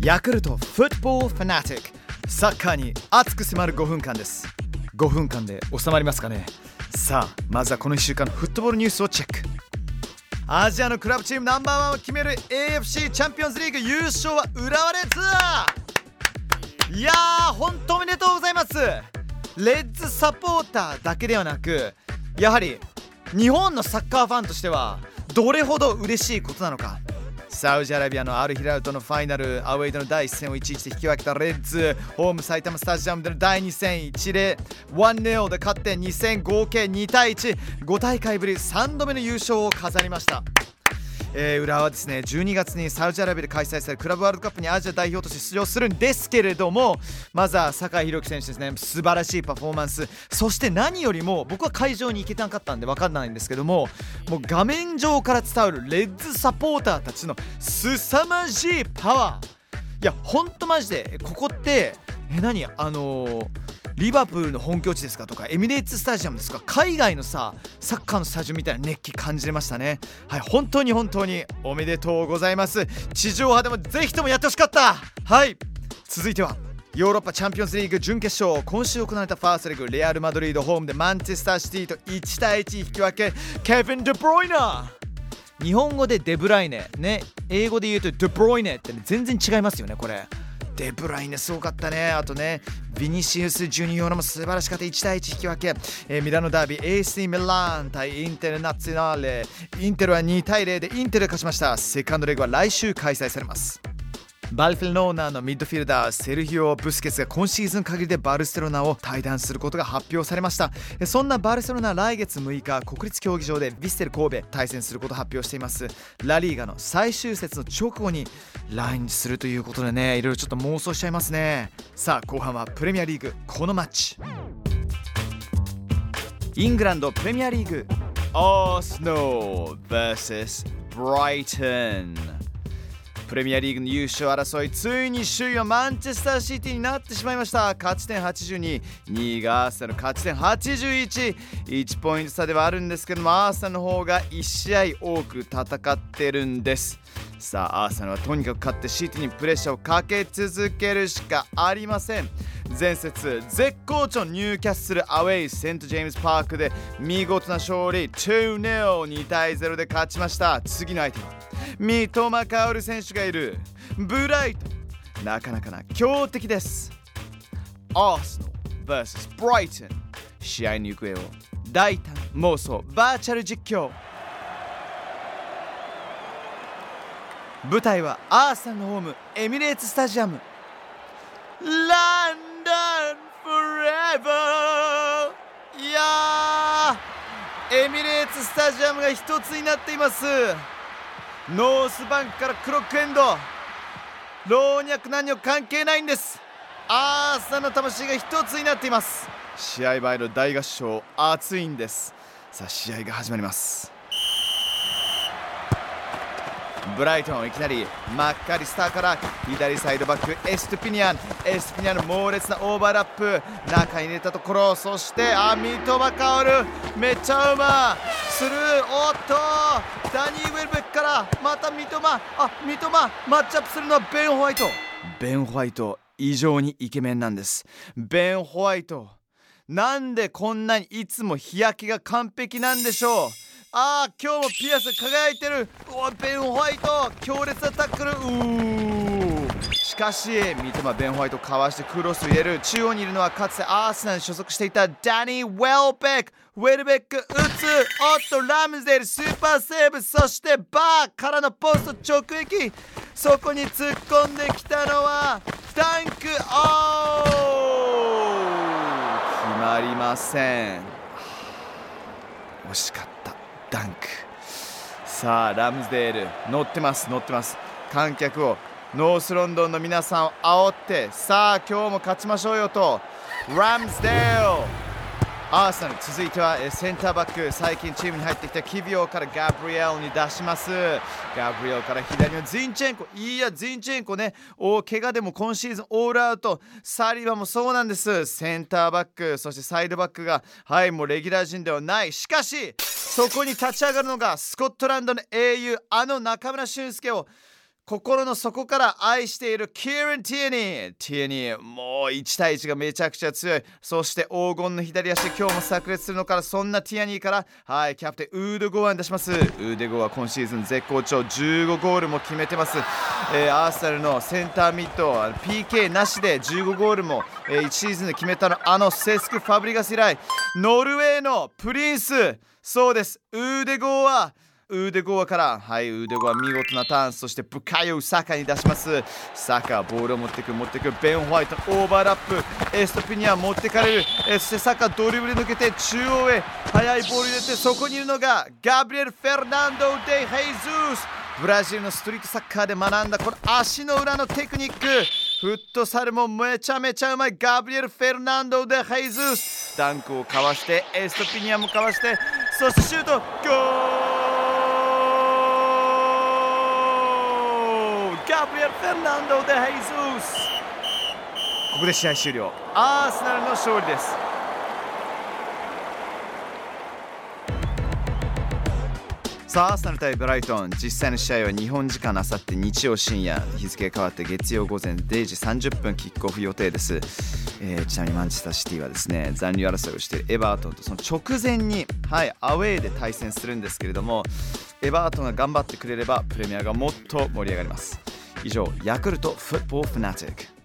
ヤクルトフットボールファナティックサッカーに熱く迫る5分間です。5分間で収まりますかね。さあまずはこの1週間のフットボールニュースをチェック。アジアのクラブチームナンバーワンを決める AFC チャンピオンズリーグ優勝は浦和レッズいやー本当おめでとうございます。レッズサポーターだけではなくやはり日本のサッカーファンとしてはどれほど嬉しいことなのか。サウジアラビアのアルヒラルとのファイナルアウェイドの第1戦を1-1で引き分けたレッズ。ホーム埼玉スタジアムでの第2戦1例。1-0で勝って2戦合計2対15大会ぶり3度目の優勝を飾りました。えー、浦和はですね12月にサウジアラビアで開催されるクラブワールドカップにアジア代表として出場するんですけれどもまずは酒井宏樹選手ですね素晴らしいパフォーマンス。そして何よりも僕は会場に行けなかったんで分かんないんですけどももう画面上から伝わるレッズサポーターたちの凄まじいパワー。いやほんとマジで。ここってえ何？あのーリバプールの本拠地ですかとかエミレーツスタジアムですか海外のさサッカーのスタジオみたいな熱気感じれましたね。はい本当に本当におめでとうございます。地上波でもぜひともやってほしかった。はい続いてはヨーロッパチャンピオンズリーグ準決勝。今週行われたファーストリーグレアル・マドリードホームでマンチェスターシティと1対1引き分け。ケビン・デブロイナー日本語でデブライネ。ね英語で言うとデブロイネって、ね、全然違いますよねこれ。デブライネすごかったね。あとねビニシウス・ジュニオーも素晴らしかった。1対1引き分け、えー、ミラノダービー AC ミラン対インテルナツィナーレ。インテルは2対0でインテル勝ちました。セカンドレグは来週開催されます。バルフェルノーナのミッドフィルダーセルヒオ・ブスケツが今シーズン限りでバルセロナを退団することが発表されました。そんなバルセロナ来月6日国立競技場でヴィッセル神戸対戦することを発表しています。ラリーガの最終節の直後に来日するということでねいろいろちょっと妄想しちゃいますね。さあ後半はプレミアリーグこのマッチ。イングランドプレミアリーグアースノー vs ブライトンプレミアリーグの優勝争いついに首位はマンチェスターシティになってしまいました。勝ち点82 2位がアーセナル勝ち点811ポイント差ではあるんですけどもアーセナルの方が1試合多く戦ってるんです。さあアーセナルはとにかく勝ってシティにプレッシャーをかけ続けるしかありません。前節絶好調ニューキャッスルアウェイセント・ジェームズ・パークで見事な勝利。2-0 2対0で勝ちました。次の相手は三笘薫選手がいる。ブライトなかなかな強敵です。アーセナル vs ブライトン。試合の行方を大胆妄想バーチャル実況。舞台はアーセナルのホームエミレーツスタジアム。 London forever いやエミレーツスタジアムが一つになっています。ノースバンクからクロックエンド。老若男女関係ないんです。アーサの魂が一つになっています。試合前の大合唱熱いんです。さあ試合が始まります。ブライトンいきなりマッカリスターから左サイドバックエストピニアン。エストピニアンの猛烈なオーバーラップ。中に入れたところそしてあ三笘薫めっちゃうまスルー。おっと。ダニー・ウェルベックからまた三笘。あ三笘マッチアップするのはベン・ホワイト。ベン・ホワイト異常にイケメンなんです。ベン・ホワイト。なんでこんなにいつも日焼けが完璧なんでしょう？ああ今日もピアス輝いてる。おベン・ホワイト。強烈なタックル。うー。しかし三笘ベン・ホワイトかわしてクロスを入れる。中央にいるのはかつてアーセナルに所属していたダニー・ウェルベック。ウェルベック打つ。おっとラムズデルスーパーセーブ。そしてバーからのポスト直撃。そこに突っ込んできたのはダンク。オー。決まりません。惜しかった。ダンク。さあラムズデール乗ってます乗ってます。観客をノースロンドンの皆さんを煽ってさあ今日も勝ちましょうよとラムズデール。アーセナル続いてはセンターバック最近チームに入ってきたキビオからガブリエルに出します。ガブリエルから左のズインチェンコいやズインチェンコねお怪我でも今シーズンオールアウト。サリバもそうなんです。センターバックそしてサイドバックがはいもうレギュラー陣ではない。しかしそこに立ち上がるのがスコットランドの英雄あの中村俊輔を心の底から愛しているキーラン・ティアニーティアニーもう1対1がめちゃくちゃ強い。そして黄金の左足今日も炸裂するのからそんなティアニーから。はいキャプテンウード・ゴーアン出します。ウーデゴーは今シーズン絶好調。15ゴールも決めてます、えー、アーセナルのセンターミッド PK なしで15ゴールも、えー、1シーズンで決めたの。あのセスク・ファブリガス以来ノルウェーのプリンス。そうです。ウーデゴーはウーデゴーから。はいウーデゴー見事なターンそしてブカヨ・サカに出します。サカボールを持ってく持ってく。ベン・ホワイトオーバーラップ。エストゥピニャン持ってかれる。そしてサカドリブル抜けて中央へ。速いボール入れてそこにいるのがガブリエル・フェルナンド・デ・ジェズス。ブラジルのストリートサッカーで学んだこの足の裏のテクニック。フットサルもめちゃめちゃうまい。ガブリエル・フェルナンド・デ・ヘイズス。ダンクをかわしてエストピニアもかわしてそしてシュートゴール Gabriel Fernando de Jesus ここで試合終了アーセナルの勝利ですさあ、アーセナル対ブライトン、実際の試合は日本時間あさって日曜深夜、日付変わって月曜午前0時30分キックオフ予定です。えー、ちなみにマンチェスターシティはですね、残留争いをしているエバートンとその直前に、はい、アウェーで対戦するんですけれども、エバートンが頑張ってくれればプレミアがもっと盛り上がります。以上ヤクルトフットボールフナティック。